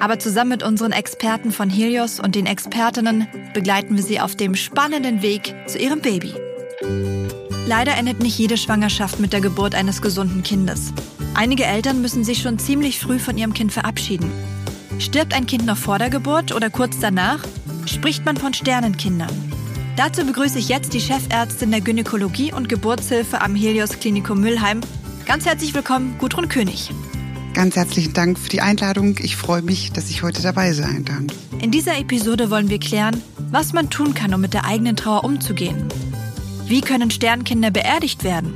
Aber zusammen mit unseren Experten von Helios und den Expertinnen begleiten wir sie auf dem spannenden Weg zu ihrem Baby. Leider endet nicht jede Schwangerschaft mit der Geburt eines gesunden Kindes. Einige Eltern müssen sich schon ziemlich früh von ihrem Kind verabschieden. Stirbt ein Kind noch vor der Geburt oder kurz danach, spricht man von Sternenkindern. Dazu begrüße ich jetzt die Chefärztin der Gynäkologie und Geburtshilfe am Helios Klinikum Müllheim. Ganz herzlich willkommen, Gudrun König. Ganz herzlichen Dank für die Einladung. Ich freue mich, dass ich heute dabei sein darf. In dieser Episode wollen wir klären, was man tun kann, um mit der eigenen Trauer umzugehen. Wie können Sternkinder beerdigt werden?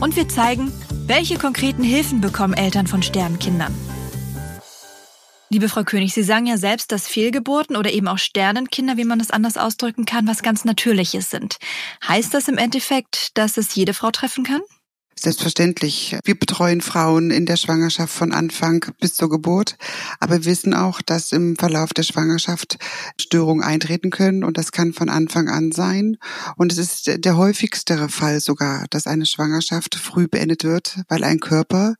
Und wir zeigen, welche konkreten Hilfen bekommen Eltern von Sternkindern. Liebe Frau König, Sie sagen ja selbst, dass Fehlgeburten oder eben auch Sternenkinder, wie man es anders ausdrücken kann, was ganz Natürliches sind. Heißt das im Endeffekt, dass es jede Frau treffen kann? Selbstverständlich. Wir betreuen Frauen in der Schwangerschaft von Anfang bis zur Geburt. Aber wir wissen auch, dass im Verlauf der Schwangerschaft Störungen eintreten können und das kann von Anfang an sein. Und es ist der häufigste Fall sogar, dass eine Schwangerschaft früh beendet wird, weil ein Körper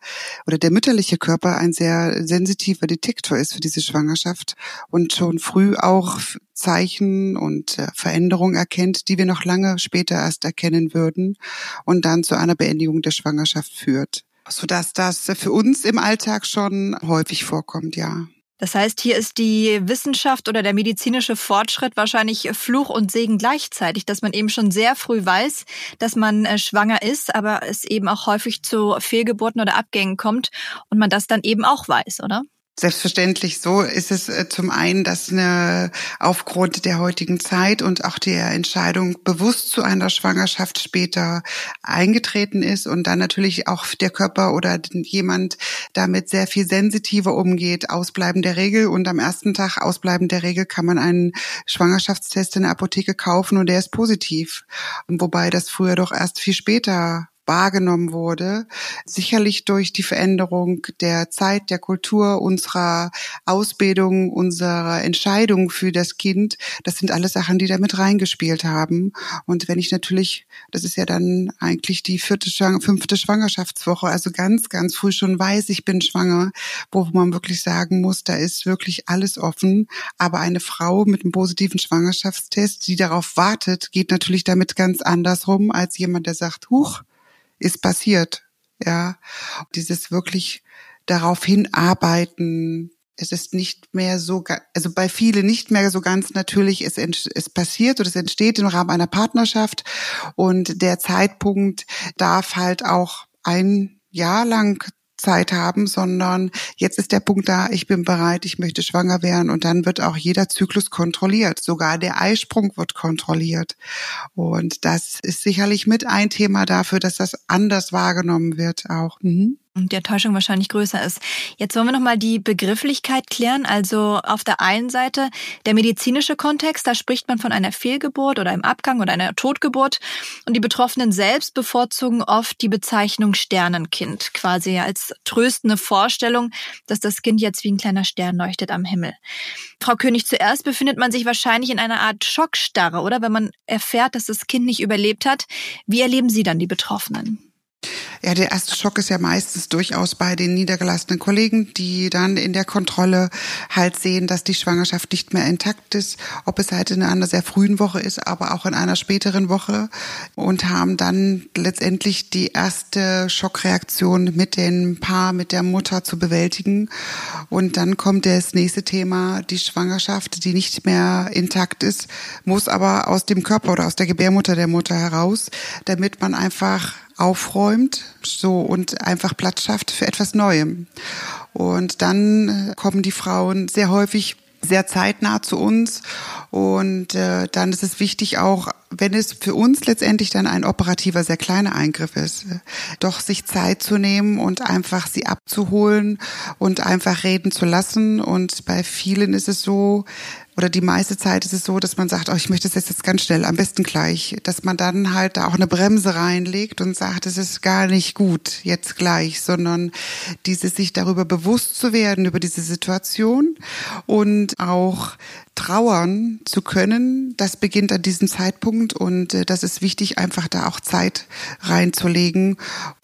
oder der mütterliche Körper ein sehr sensitiver Detektor ist für diese Schwangerschaft und schon früh auch Zeichen und äh, Veränderungen erkennt, die wir noch lange später erst erkennen würden und dann zu einer Beendigung der Schwangerschaft führt. Sodass das für uns im Alltag schon häufig vorkommt, ja. Das heißt, hier ist die Wissenschaft oder der medizinische Fortschritt wahrscheinlich Fluch und Segen gleichzeitig, dass man eben schon sehr früh weiß, dass man äh, schwanger ist, aber es eben auch häufig zu Fehlgeburten oder Abgängen kommt und man das dann eben auch weiß, oder? Selbstverständlich so ist es äh, zum einen, dass eine, aufgrund der heutigen Zeit und auch der Entscheidung bewusst zu einer Schwangerschaft später eingetreten ist und dann natürlich auch der Körper oder jemand damit sehr viel sensitiver umgeht, Ausbleiben der Regel und am ersten Tag Ausbleiben der Regel kann man einen Schwangerschaftstest in der Apotheke kaufen und der ist positiv. Wobei das früher doch erst viel später wahrgenommen wurde. Sicherlich durch die Veränderung der Zeit, der Kultur, unserer Ausbildung, unserer Entscheidung für das Kind. Das sind alles Sachen, die da mit reingespielt haben. Und wenn ich natürlich, das ist ja dann eigentlich die vierte, fünfte Schwangerschaftswoche, also ganz, ganz früh schon weiß, ich bin schwanger, wo man wirklich sagen muss, da ist wirklich alles offen. Aber eine Frau mit einem positiven Schwangerschaftstest, die darauf wartet, geht natürlich damit ganz anders rum als jemand, der sagt, huch, ist passiert. Ja, dieses wirklich darauf hinarbeiten. Es ist nicht mehr so, also bei vielen nicht mehr so ganz natürlich. Es, es passiert oder es entsteht im Rahmen einer Partnerschaft und der Zeitpunkt darf halt auch ein Jahr lang Zeit haben, sondern jetzt ist der Punkt da, ich bin bereit, ich möchte schwanger werden und dann wird auch jeder Zyklus kontrolliert. Sogar der Eisprung wird kontrolliert. Und das ist sicherlich mit ein Thema dafür, dass das anders wahrgenommen wird auch. Mhm und die Enttäuschung wahrscheinlich größer ist. Jetzt wollen wir nochmal die Begrifflichkeit klären. Also auf der einen Seite der medizinische Kontext, da spricht man von einer Fehlgeburt oder einem Abgang oder einer Totgeburt. Und die Betroffenen selbst bevorzugen oft die Bezeichnung Sternenkind, quasi als tröstende Vorstellung, dass das Kind jetzt wie ein kleiner Stern leuchtet am Himmel. Frau König, zuerst befindet man sich wahrscheinlich in einer Art Schockstarre, oder? Wenn man erfährt, dass das Kind nicht überlebt hat. Wie erleben Sie dann die Betroffenen? Ja, der erste Schock ist ja meistens durchaus bei den niedergelassenen Kollegen, die dann in der Kontrolle halt sehen, dass die Schwangerschaft nicht mehr intakt ist, ob es halt in einer sehr frühen Woche ist, aber auch in einer späteren Woche und haben dann letztendlich die erste Schockreaktion mit dem Paar, mit der Mutter zu bewältigen. Und dann kommt das nächste Thema, die Schwangerschaft, die nicht mehr intakt ist, muss aber aus dem Körper oder aus der Gebärmutter der Mutter heraus, damit man einfach aufräumt so und einfach Platz schafft für etwas Neuem. Und dann äh, kommen die Frauen sehr häufig sehr zeitnah zu uns und äh, dann ist es wichtig auch wenn es für uns letztendlich dann ein operativer, sehr kleiner Eingriff ist, doch sich Zeit zu nehmen und einfach sie abzuholen und einfach reden zu lassen. Und bei vielen ist es so, oder die meiste Zeit ist es so, dass man sagt, oh, ich möchte es jetzt ganz schnell, am besten gleich, dass man dann halt da auch eine Bremse reinlegt und sagt, es ist gar nicht gut jetzt gleich, sondern dieses sich darüber bewusst zu werden über diese Situation und auch trauern zu können, das beginnt an diesem Zeitpunkt und äh, das ist wichtig, einfach da auch Zeit reinzulegen,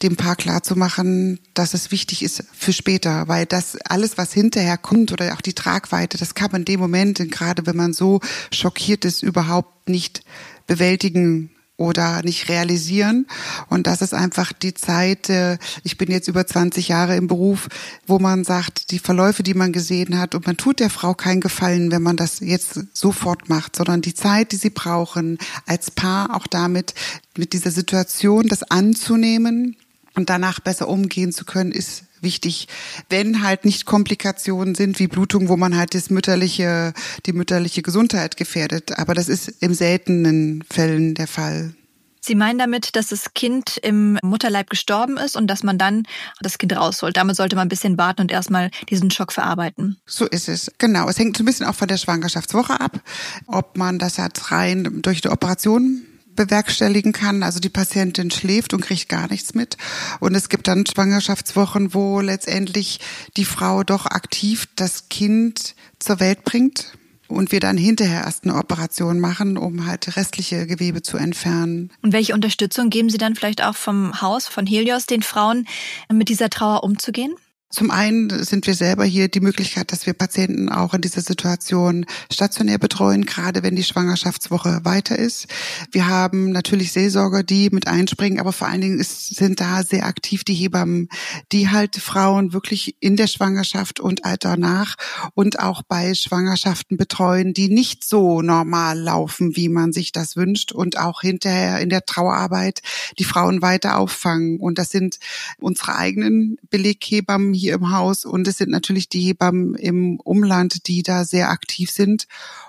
dem Paar klarzumachen, dass es wichtig ist für später, weil das alles, was hinterher kommt oder auch die Tragweite, das kann man in dem Moment, gerade wenn man so schockiert ist, überhaupt nicht bewältigen oder nicht realisieren. Und das ist einfach die Zeit, äh, ich bin jetzt über 20 Jahre im Beruf, wo man sagt, die Verläufe, die man gesehen hat, und man tut der Frau keinen Gefallen, wenn man das jetzt sofort macht, sondern die Zeit, die sie brauchen, als Paar auch damit, mit dieser Situation das anzunehmen und danach besser umgehen zu können, ist wichtig, wenn halt nicht Komplikationen sind wie Blutung, wo man halt das mütterliche, die mütterliche Gesundheit gefährdet. Aber das ist im seltenen Fällen der Fall. Sie meinen damit, dass das Kind im Mutterleib gestorben ist und dass man dann das Kind rausholt. Damit sollte man ein bisschen warten und erstmal diesen Schock verarbeiten. So ist es. Genau. Es hängt so ein bisschen auch von der Schwangerschaftswoche ab, ob man das halt rein durch die Operation bewerkstelligen kann. Also die Patientin schläft und kriegt gar nichts mit. Und es gibt dann Schwangerschaftswochen, wo letztendlich die Frau doch aktiv das Kind zur Welt bringt und wir dann hinterher erst eine Operation machen, um halt restliche Gewebe zu entfernen. Und welche Unterstützung geben Sie dann vielleicht auch vom Haus, von Helios, den Frauen, mit dieser Trauer umzugehen? Zum einen sind wir selber hier die Möglichkeit, dass wir Patienten auch in dieser Situation stationär betreuen, gerade wenn die Schwangerschaftswoche weiter ist. Wir haben natürlich Seelsorger, die mit einspringen, aber vor allen Dingen ist, sind da sehr aktiv die Hebammen, die halt Frauen wirklich in der Schwangerschaft und danach und auch bei Schwangerschaften betreuen, die nicht so normal laufen, wie man sich das wünscht und auch hinterher in der Trauerarbeit die Frauen weiter auffangen. Und das sind unsere eigenen Beleghebammen hier im Haus und es sind natürlich die Hebammen im Umland, die da sehr aktiv sind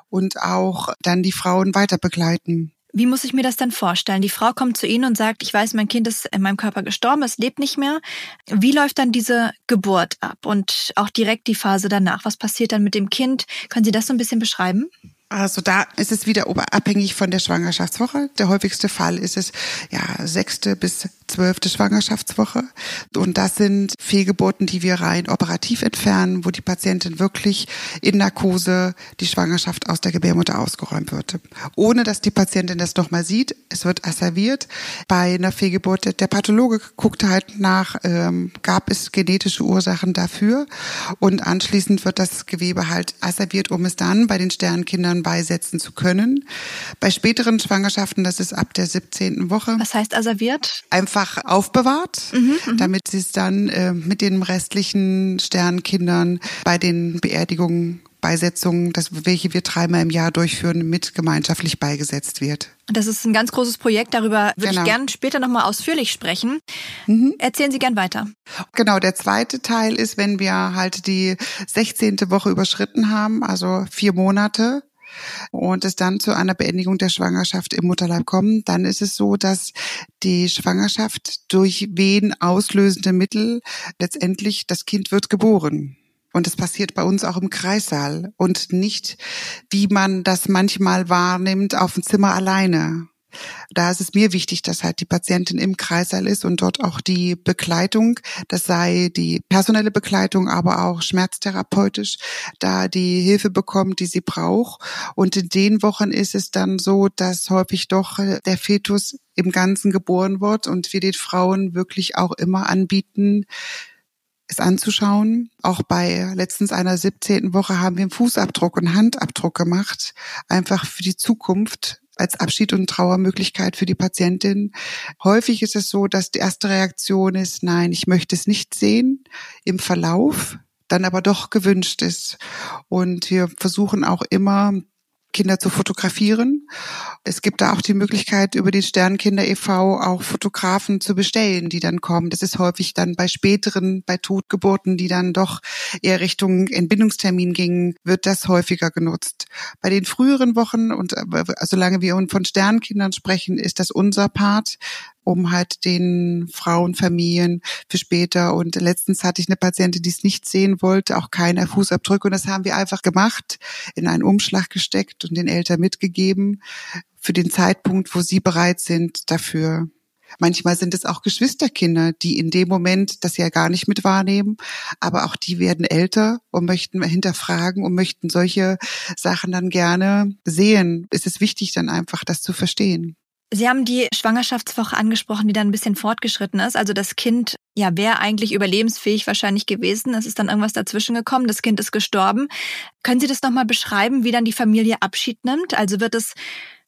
und auch dann die Frauen weiter begleiten. Wie muss ich mir das dann vorstellen? Die Frau kommt zu Ihnen und sagt, ich weiß, mein Kind ist in meinem Körper gestorben, es lebt nicht mehr. Wie läuft dann diese Geburt ab und auch direkt die Phase danach? Was passiert dann mit dem Kind? Können Sie das so ein bisschen beschreiben? Also da ist es wieder abhängig von der Schwangerschaftswoche. Der häufigste Fall ist es ja sechste bis zwölfte Schwangerschaftswoche. Und das sind Fehlgeburten, die wir rein operativ entfernen, wo die Patientin wirklich in Narkose die Schwangerschaft aus der Gebärmutter ausgeräumt wird. Ohne dass die Patientin das nochmal sieht. Es wird asserviert. Bei einer Fehlgeburt, der Pathologe guckt halt nach, ähm, gab es genetische Ursachen dafür. Und anschließend wird das Gewebe halt asserviert, um es dann bei den Sternkindern Kindern beisetzen zu können. Bei späteren Schwangerschaften, das ist ab der 17. Woche. Was heißt asserviert? Einfach aufbewahrt, mhm, mhm, damit sie es dann äh, mit den restlichen Sternkindern bei den Beerdigungen Beisetzungen, das, welche wir dreimal im Jahr durchführen, mit gemeinschaftlich beigesetzt wird. Das ist ein ganz großes Projekt, darüber würde genau. ich gerne später nochmal ausführlich sprechen. Mhm. Erzählen Sie gern weiter. Genau, der zweite Teil ist, wenn wir halt die 16. Woche überschritten haben, also vier Monate, und es dann zu einer Beendigung der Schwangerschaft im Mutterleib kommt, dann ist es so, dass die Schwangerschaft durch wen auslösende Mittel letztendlich das Kind wird geboren. Und es passiert bei uns auch im Kreissaal und nicht, wie man das manchmal wahrnimmt, auf dem Zimmer alleine. Da ist es mir wichtig, dass halt die Patientin im Kreißsaal ist und dort auch die Begleitung, das sei die personelle Begleitung, aber auch schmerztherapeutisch, da die Hilfe bekommt, die sie braucht. Und in den Wochen ist es dann so, dass häufig doch der Fetus im Ganzen geboren wird und wir den Frauen wirklich auch immer anbieten, es anzuschauen. Auch bei letztens einer 17. Woche haben wir einen Fußabdruck und Handabdruck gemacht, einfach für die Zukunft, als Abschied und Trauermöglichkeit für die Patientin. Häufig ist es so, dass die erste Reaktion ist, nein, ich möchte es nicht sehen im Verlauf, dann aber doch gewünscht ist. Und wir versuchen auch immer, Kinder zu fotografieren. Es gibt da auch die Möglichkeit, über den Sternkinder e.V. auch Fotografen zu bestellen, die dann kommen. Das ist häufig dann bei späteren, bei Totgeburten, die dann doch eher Richtung Entbindungstermin gingen, wird das häufiger genutzt. Bei den früheren Wochen und äh, solange wir von Sternkindern sprechen, ist das unser Part um halt den Frauen, Familien für später. Und letztens hatte ich eine Patientin, die es nicht sehen wollte, auch keine Fußabdrücke. Und das haben wir einfach gemacht, in einen Umschlag gesteckt und den Eltern mitgegeben für den Zeitpunkt, wo sie bereit sind dafür. Manchmal sind es auch Geschwisterkinder, die in dem Moment das ja gar nicht mit wahrnehmen, aber auch die werden älter und möchten hinterfragen und möchten solche Sachen dann gerne sehen. Es ist wichtig dann einfach, das zu verstehen. Sie haben die Schwangerschaftswoche angesprochen, die dann ein bisschen fortgeschritten ist. Also das Kind, ja, wäre eigentlich überlebensfähig wahrscheinlich gewesen. Es ist dann irgendwas dazwischen gekommen. Das Kind ist gestorben. Können Sie das nochmal beschreiben, wie dann die Familie Abschied nimmt? Also wird es,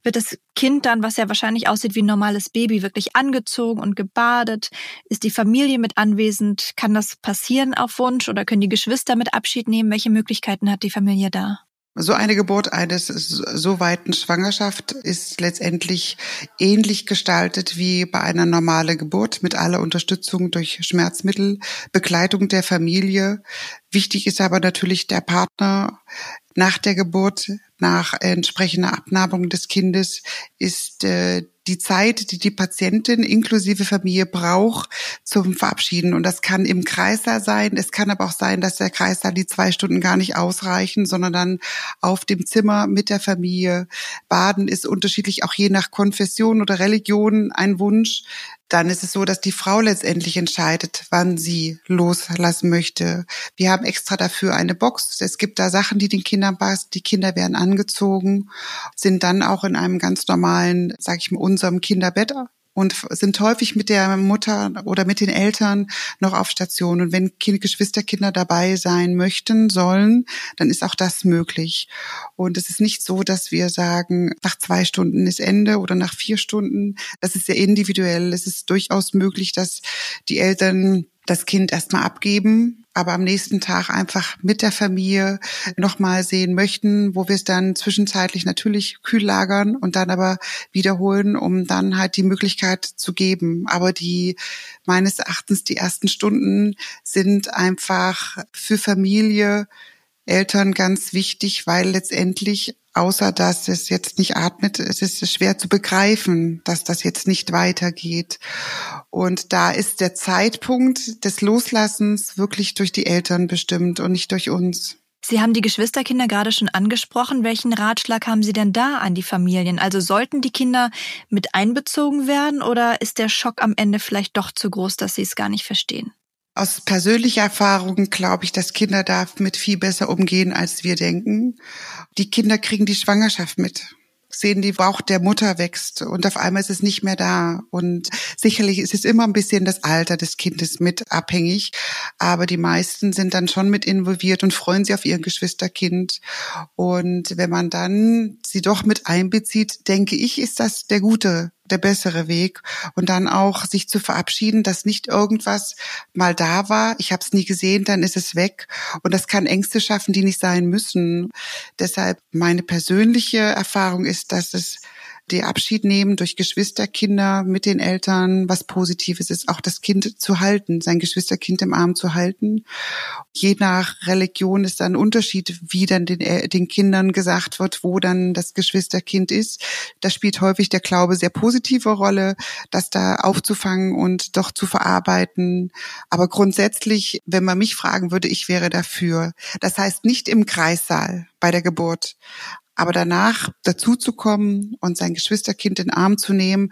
wird das Kind dann, was ja wahrscheinlich aussieht wie ein normales Baby, wirklich angezogen und gebadet? Ist die Familie mit anwesend? Kann das passieren auf Wunsch oder können die Geschwister mit Abschied nehmen? Welche Möglichkeiten hat die Familie da? So eine Geburt eines so weiten Schwangerschaft ist letztendlich ähnlich gestaltet wie bei einer normalen Geburt mit aller Unterstützung durch Schmerzmittel, Begleitung der Familie. Wichtig ist aber natürlich der Partner nach der Geburt, nach entsprechender Abnabung des Kindes ist äh, die Zeit, die die Patientin inklusive Familie braucht zum Verabschieden. Und das kann im Kreißsaal sein. Es kann aber auch sein, dass der Kreißsaal die zwei Stunden gar nicht ausreichen, sondern dann auf dem Zimmer mit der Familie. Baden ist unterschiedlich auch je nach Konfession oder Religion ein Wunsch dann ist es so, dass die Frau letztendlich entscheidet, wann sie loslassen möchte. Wir haben extra dafür eine Box. Es gibt da Sachen, die den Kindern passen. Die Kinder werden angezogen, sind dann auch in einem ganz normalen, sag ich mal, unserem Kinderbett und sind häufig mit der Mutter oder mit den Eltern noch auf Station. Und wenn kind, Geschwisterkinder dabei sein möchten, sollen, dann ist auch das möglich. Und es ist nicht so, dass wir sagen, nach zwei Stunden ist Ende oder nach vier Stunden. Das ist sehr individuell. Es ist durchaus möglich, dass die Eltern das Kind erstmal abgeben, aber am nächsten Tag einfach mit der Familie nochmal sehen möchten, wo wir es dann zwischenzeitlich natürlich kühl lagern und dann aber wiederholen, um dann halt die Möglichkeit zu geben. Aber die meines Erachtens die ersten Stunden sind einfach für Familie Eltern ganz wichtig, weil letztendlich außer dass es jetzt nicht atmet, es ist schwer zu begreifen, dass das jetzt nicht weitergeht. Und da ist der Zeitpunkt des Loslassens wirklich durch die Eltern bestimmt und nicht durch uns. Sie haben die Geschwisterkinder gerade schon angesprochen. Welchen Ratschlag haben Sie denn da an die Familien? Also sollten die Kinder mit einbezogen werden oder ist der Schock am Ende vielleicht doch zu groß, dass sie es gar nicht verstehen? Aus persönlicher Erfahrung glaube ich, dass Kinder damit viel besser umgehen, als wir denken. Die Kinder kriegen die Schwangerschaft mit sehen, die Bauch der Mutter wächst und auf einmal ist es nicht mehr da. Und sicherlich ist es immer ein bisschen das Alter des Kindes mit abhängig, aber die meisten sind dann schon mit involviert und freuen sich auf ihr Geschwisterkind. Und wenn man dann sie doch mit einbezieht, denke ich, ist das der gute der bessere Weg. Und dann auch sich zu verabschieden, dass nicht irgendwas mal da war, ich habe es nie gesehen, dann ist es weg. Und das kann Ängste schaffen, die nicht sein müssen. Deshalb meine persönliche Erfahrung ist, dass es die Abschied nehmen durch Geschwisterkinder mit den Eltern, was Positives ist, auch das Kind zu halten, sein Geschwisterkind im Arm zu halten. Je nach Religion ist da ein Unterschied, wie dann den, äh, den Kindern gesagt wird, wo dann das Geschwisterkind ist. Da spielt häufig der Glaube sehr positive Rolle, das da aufzufangen und doch zu verarbeiten. Aber grundsätzlich, wenn man mich fragen würde, ich wäre dafür. Das heißt nicht im Kreissaal bei der Geburt, aber danach dazu zu kommen und sein Geschwisterkind in den Arm zu nehmen,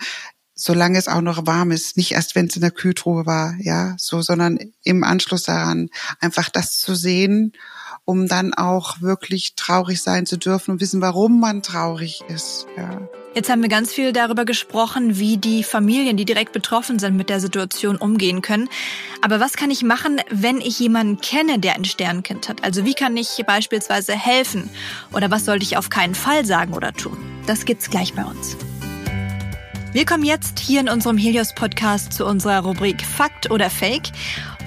solange es auch noch warm ist, nicht erst wenn es in der Kühltruhe war, ja, so, sondern im Anschluss daran einfach das zu sehen, um dann auch wirklich traurig sein zu dürfen und wissen, warum man traurig ist, ja. Jetzt haben wir ganz viel darüber gesprochen, wie die Familien, die direkt betroffen sind, mit der Situation umgehen können. Aber was kann ich machen, wenn ich jemanden kenne, der ein Sternkind hat? Also wie kann ich beispielsweise helfen? Oder was sollte ich auf keinen Fall sagen oder tun? Das gibt's gleich bei uns. Wir kommen jetzt hier in unserem Helios-Podcast zu unserer Rubrik Fakt oder Fake.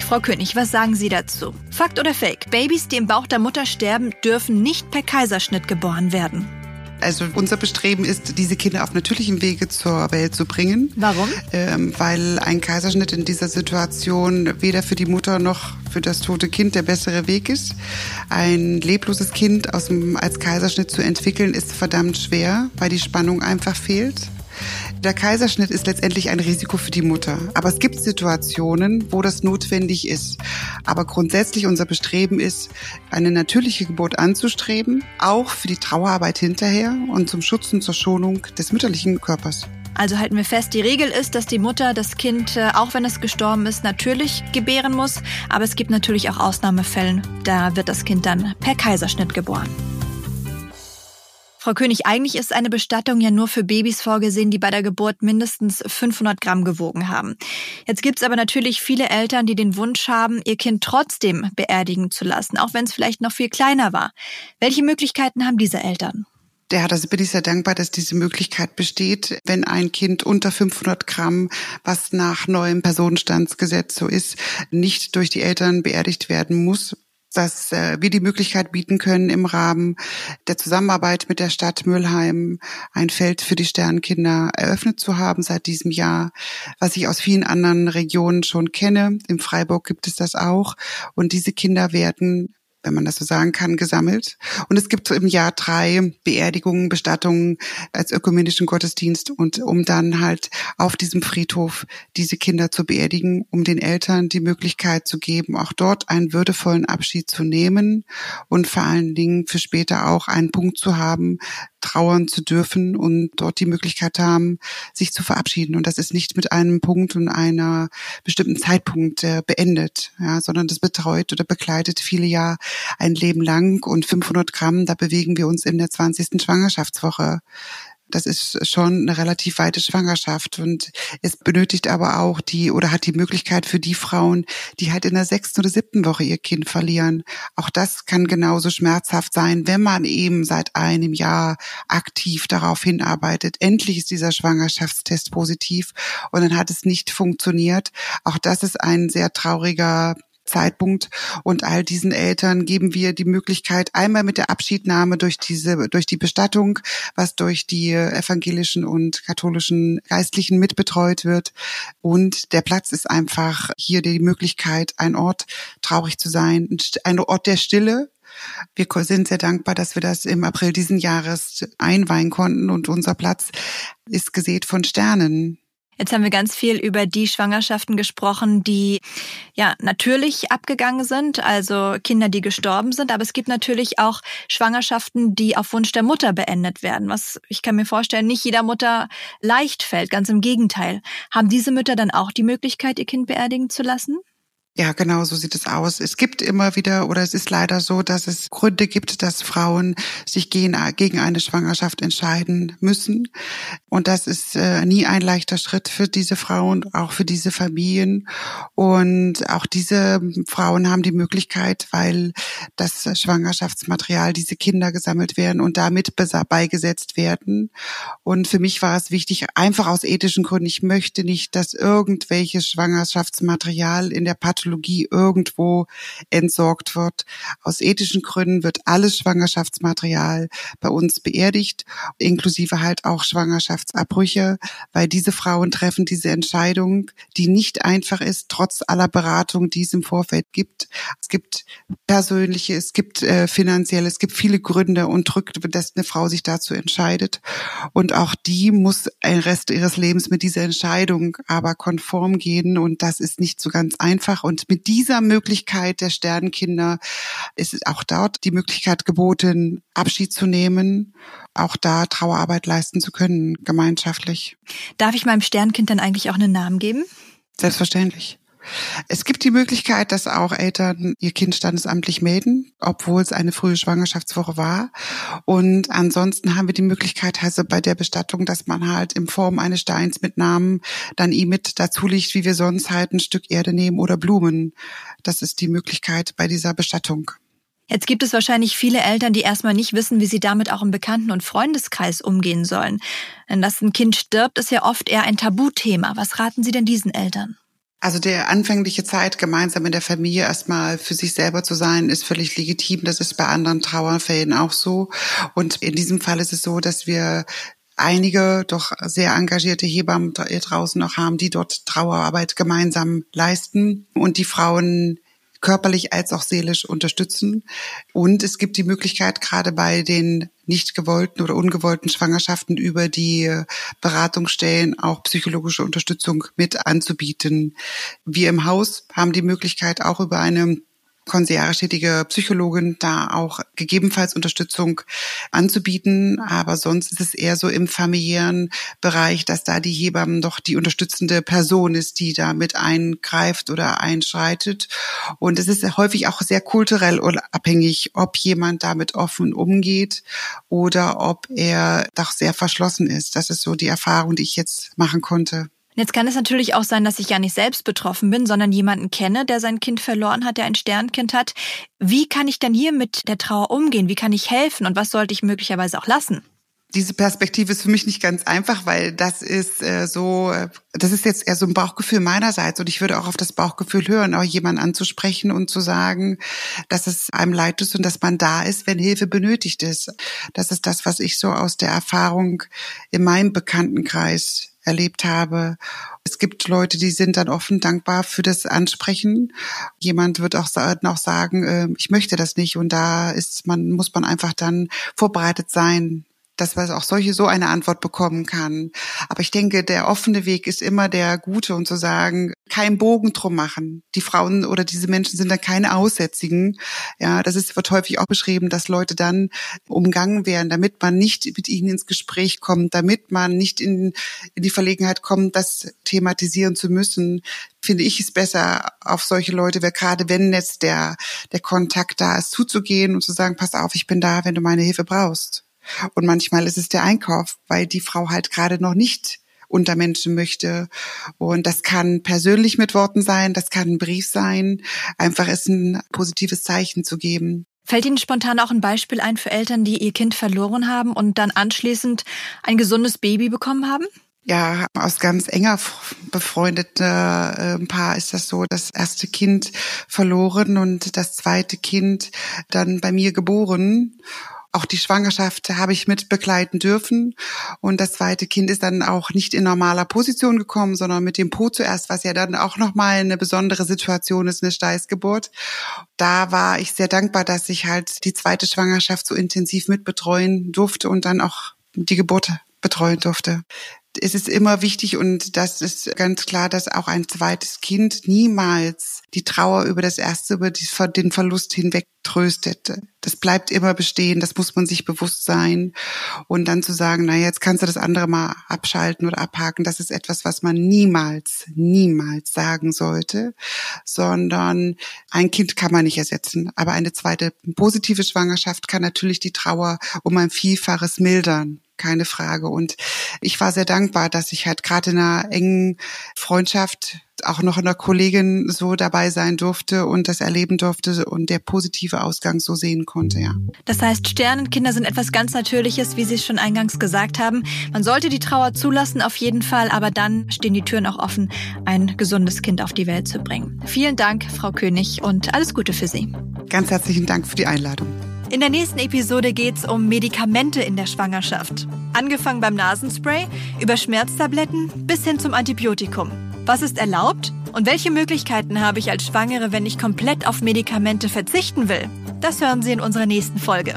Frau König, was sagen Sie dazu? Fakt oder Fake? Babys, die im Bauch der Mutter sterben, dürfen nicht per Kaiserschnitt geboren werden. Also unser Bestreben ist, diese Kinder auf natürlichem Wege zur Welt zu bringen. Warum? Ähm, weil ein Kaiserschnitt in dieser Situation weder für die Mutter noch für das tote Kind der bessere Weg ist. Ein lebloses Kind aus dem, als Kaiserschnitt zu entwickeln ist verdammt schwer, weil die Spannung einfach fehlt. Der Kaiserschnitt ist letztendlich ein Risiko für die Mutter. Aber es gibt Situationen, wo das notwendig ist. Aber grundsätzlich unser Bestreben ist, eine natürliche Geburt anzustreben, auch für die Trauerarbeit hinterher und zum Schutz und zur Schonung des mütterlichen Körpers. Also halten wir fest, die Regel ist, dass die Mutter das Kind, äh, auch wenn es gestorben ist, natürlich gebären muss. Aber es gibt natürlich auch Ausnahmefällen. Da wird das Kind dann per Kaiserschnitt geboren. Frau König, eigentlich ist eine Bestattung ja nur für Babys vorgesehen, die bei der Geburt mindestens 500 Gramm gewogen haben. Jetzt gibt es aber natürlich viele Eltern, die den Wunsch haben, ihr Kind trotzdem beerdigen zu lassen, auch wenn es vielleicht noch viel kleiner war. Welche Möglichkeiten haben diese Eltern? Ja, da bin ich sehr dankbar, dass diese Möglichkeit besteht, wenn ein Kind unter 500 Gramm, was nach neuem Personenstandsgesetz so ist, nicht durch die Eltern beerdigt werden muss, dass äh, wir die Möglichkeit bieten können, im Rahmen der Zusammenarbeit mit der Stadt Mülheim ein Feld für die Sternkinder eröffnet zu haben seit diesem Jahr, was ich aus vielen anderen Regionen schon kenne. Im Freiburg gibt es das auch. Und diese Kinder werden wenn man das so sagen kann, gesammelt. Und es gibt im Jahr drei Beerdigungen, Bestattungen als ökumenischen Gottesdienst und um dann halt auf diesem Friedhof diese Kinder zu beerdigen, um den Eltern die Möglichkeit zu geben, auch dort einen würdevollen Abschied zu nehmen und vor allen Dingen für später auch einen Punkt zu haben, trauern zu dürfen und dort die Möglichkeit haben, sich zu verabschieden. Und das ist nicht mit einem Punkt und einer bestimmten Zeitpunkt äh, beendet, ja, sondern das betreut oder begleitet viele Jahre ein Leben lang. Und 500 Gramm, da bewegen wir uns in der 20. Schwangerschaftswoche. Das ist schon eine relativ weite Schwangerschaft und es benötigt aber auch die oder hat die Möglichkeit für die Frauen, die halt in der sechsten oder siebten Woche ihr Kind verlieren. Auch das kann genauso schmerzhaft sein, wenn man eben seit einem Jahr aktiv darauf hinarbeitet. Endlich ist dieser Schwangerschaftstest positiv und dann hat es nicht funktioniert. Auch das ist ein sehr trauriger Zeitpunkt. Und all diesen Eltern geben wir die Möglichkeit, einmal mit der Abschiednahme durch diese, durch die Bestattung, was durch die evangelischen und katholischen Geistlichen mitbetreut wird. Und der Platz ist einfach hier die Möglichkeit, ein Ort traurig zu sein, ein Ort der Stille, wir sind sehr dankbar, dass wir das im April diesen Jahres einweihen konnten und unser Platz ist gesät von Sternen. Jetzt haben wir ganz viel über die Schwangerschaften gesprochen, die ja natürlich abgegangen sind, also Kinder, die gestorben sind. Aber es gibt natürlich auch Schwangerschaften, die auf Wunsch der Mutter beendet werden. Was ich kann mir vorstellen, nicht jeder Mutter leicht fällt. Ganz im Gegenteil. Haben diese Mütter dann auch die Möglichkeit, ihr Kind beerdigen zu lassen? Ja, genau, so sieht es aus. Es gibt immer wieder, oder es ist leider so, dass es Gründe gibt, dass Frauen sich gegen, eine Schwangerschaft entscheiden müssen. Und das ist äh, nie ein leichter Schritt für diese Frauen, auch für diese Familien. Und auch diese Frauen haben die Möglichkeit, weil das Schwangerschaftsmaterial, diese Kinder gesammelt werden und damit beigesetzt werden. Und für mich war es wichtig, einfach aus ethischen Gründen, ich möchte nicht, dass irgendwelches Schwangerschaftsmaterial in der Pathologie Pathologie irgendwo entsorgt wird. Aus ethischen Gründen wird alles Schwangerschaftsmaterial bei uns beerdigt, inklusive halt auch Schwangerschaftsabbrüche, weil diese Frauen treffen diese Entscheidung, die nicht einfach ist, trotz aller Beratung, die es im Vorfeld gibt. Es gibt persönliche, es gibt äh, finanzielle, es gibt viele Gründe und Drücke, dass eine Frau sich dazu entscheidet. Und auch die muss ein Rest ihres Lebens mit dieser Entscheidung aber konform gehen. Und das ist nicht so ganz einfach. Und und mit dieser Möglichkeit der Sternenkinder ist auch dort die Möglichkeit geboten, Abschied zu nehmen, auch da Trauerarbeit leisten zu können, gemeinschaftlich. Darf ich meinem Sternkind dann eigentlich auch einen Namen geben? Selbstverständlich. Es gibt die Möglichkeit, dass auch Eltern ihr Kind standesamtlich melden, obwohl es eine frühe Schwangerschaftswoche war. Und ansonsten haben wir die Möglichkeit, also bei der Bestattung, dass man halt in Form eines Steins mit Namen dann ihm mit dazu liegt, wie wir sonst halt ein Stück Erde nehmen oder Blumen. Das ist die Möglichkeit bei dieser Bestattung. Jetzt gibt es wahrscheinlich viele Eltern, die erstmal nicht wissen, wie sie damit auch im Bekannten- und Freundeskreis umgehen sollen. Denn dass ein Kind stirbt, ist ja oft eher ein Tabuthema. Was raten Sie denn diesen Eltern? Also der anfängliche Zeit gemeinsam in der Familie erstmal für sich selber zu sein, ist völlig legitim. Das ist bei anderen Trauerfällen auch so. Und in diesem Fall ist es so, dass wir einige doch sehr engagierte Hebammen draußen noch haben, die dort Trauerarbeit gemeinsam leisten und die Frauen körperlich als auch seelisch unterstützen. Und es gibt die Möglichkeit, gerade bei den nicht gewollten oder ungewollten Schwangerschaften über die Beratungsstellen auch psychologische Unterstützung mit anzubieten. Wir im Haus haben die Möglichkeit, auch über eine konsiartätige Psychologin da auch gegebenenfalls Unterstützung anzubieten. Aber sonst ist es eher so im familiären Bereich, dass da die Hebammen doch die unterstützende Person ist, die da mit eingreift oder einschreitet. Und es ist häufig auch sehr kulturell abhängig, ob jemand damit offen umgeht oder ob er doch sehr verschlossen ist. Das ist so die Erfahrung, die ich jetzt machen konnte. Jetzt kann es natürlich auch sein, dass ich ja nicht selbst betroffen bin, sondern jemanden kenne, der sein Kind verloren hat, der ein Sternkind hat. Wie kann ich denn hier mit der Trauer umgehen? Wie kann ich helfen? Und was sollte ich möglicherweise auch lassen? diese Perspektive ist für mich nicht ganz einfach, weil das ist äh, so, äh, das ist jetzt eher so ein Bauchgefühl meinerseits und ich würde auch auf das Bauchgefühl hören, auch jemanden anzusprechen und zu sagen, dass es einem leid ist und dass man da ist, wenn Hilfe benötigt ist. Das ist das, was ich so aus der Erfahrung in meinem Bekanntenkreis erlebt habe. Es gibt Leute, die sind dann offen dankbar für das Ansprechen. Jemand wird auch noch sagen, äh, ich möchte das nicht. Und da ist man, muss man einfach dann vorbereitet sein, dass man auch solche so eine Antwort bekommen kann. Aber ich denke, der offene Weg ist immer der gute und zu sagen, kein Bogen drum machen. Die Frauen oder diese Menschen sind dann keine Aussätzigen. Ja, das ist, wird häufig auch beschrieben, dass Leute dann umgangen werden, damit man nicht mit ihnen ins Gespräch kommt, damit man nicht in, in die Verlegenheit kommt, das thematisieren zu müssen finde ich es besser, auf solche Leute, wer gerade wenn jetzt der, der Kontakt da ist, zuzugehen und zu sagen, pass auf, ich bin da, wenn du meine Hilfe brauchst. Und manchmal ist es der Einkauf, weil die Frau halt gerade noch nicht unter Menschen möchte. Und das kann persönlich mit Worten sein, das kann ein Brief sein, einfach es ein positives Zeichen zu geben. Fällt Ihnen spontan auch ein Beispiel ein für Eltern, die ihr Kind verloren haben und dann anschließend ein gesundes Baby bekommen haben? Ja, aus ganz enger befreundete äh, Paar ist das so, das erste Kind verloren und das zweite Kind dann bei mir geboren. Auch die Schwangerschaft habe ich mit begleiten dürfen. Und das zweite Kind ist dann auch nicht in normaler Position gekommen, sondern mit dem Po zuerst, was ja dann auch nochmal eine besondere Situation ist, eine Steißgeburt. Da war ich sehr dankbar, dass ich halt die zweite Schwangerschaft so intensiv mitbetreuen durfte und dann auch die Geburt betreuen durfte es ist immer wichtig und das ist ganz klar, dass auch ein zweites Kind niemals die Trauer über das erste, über den Verlust hinweg tröstet. Das bleibt immer bestehen, das muss man sich bewusst sein. Und dann zu sagen, na jetzt kannst du das andere mal abschalten oder abhaken, das ist etwas, was man niemals, niemals sagen sollte, sondern ein Kind kann man nicht ersetzen. Aber eine zweite positive Schwangerschaft kann natürlich die Trauer um ein Vielfaches mildern keine Frage. Und ich war sehr dankbar, dass ich halt gerade in einer engen Freundschaft auch noch einer Kollegin so dabei sein durfte und das erleben durfte und der positive Ausgang so sehen konnte, ja. Das heißt, Sternenkinder sind etwas ganz Natürliches, wie Sie es schon eingangs gesagt haben. Man sollte die Trauer zulassen, auf jeden Fall, aber dann stehen die Türen auch offen, ein gesundes Kind auf die Welt zu bringen. Vielen Dank, Frau König, und alles Gute für Sie. Ganz herzlichen Dank für die Einladung. In der nächsten Episode geht es um Medikamente in der Schwangerschaft. Angefangen beim Nasenspray, über Schmerztabletten bis hin zum Antibiotikum. Was ist erlaubt und welche Möglichkeiten habe ich als Schwangere, wenn ich komplett auf Medikamente verzichten will? Das hören Sie in unserer nächsten Folge.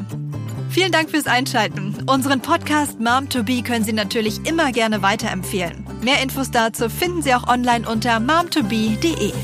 Vielen Dank fürs Einschalten. Unseren Podcast Mom to Be können Sie natürlich immer gerne weiterempfehlen. Mehr Infos dazu finden Sie auch online unter momtobe.de.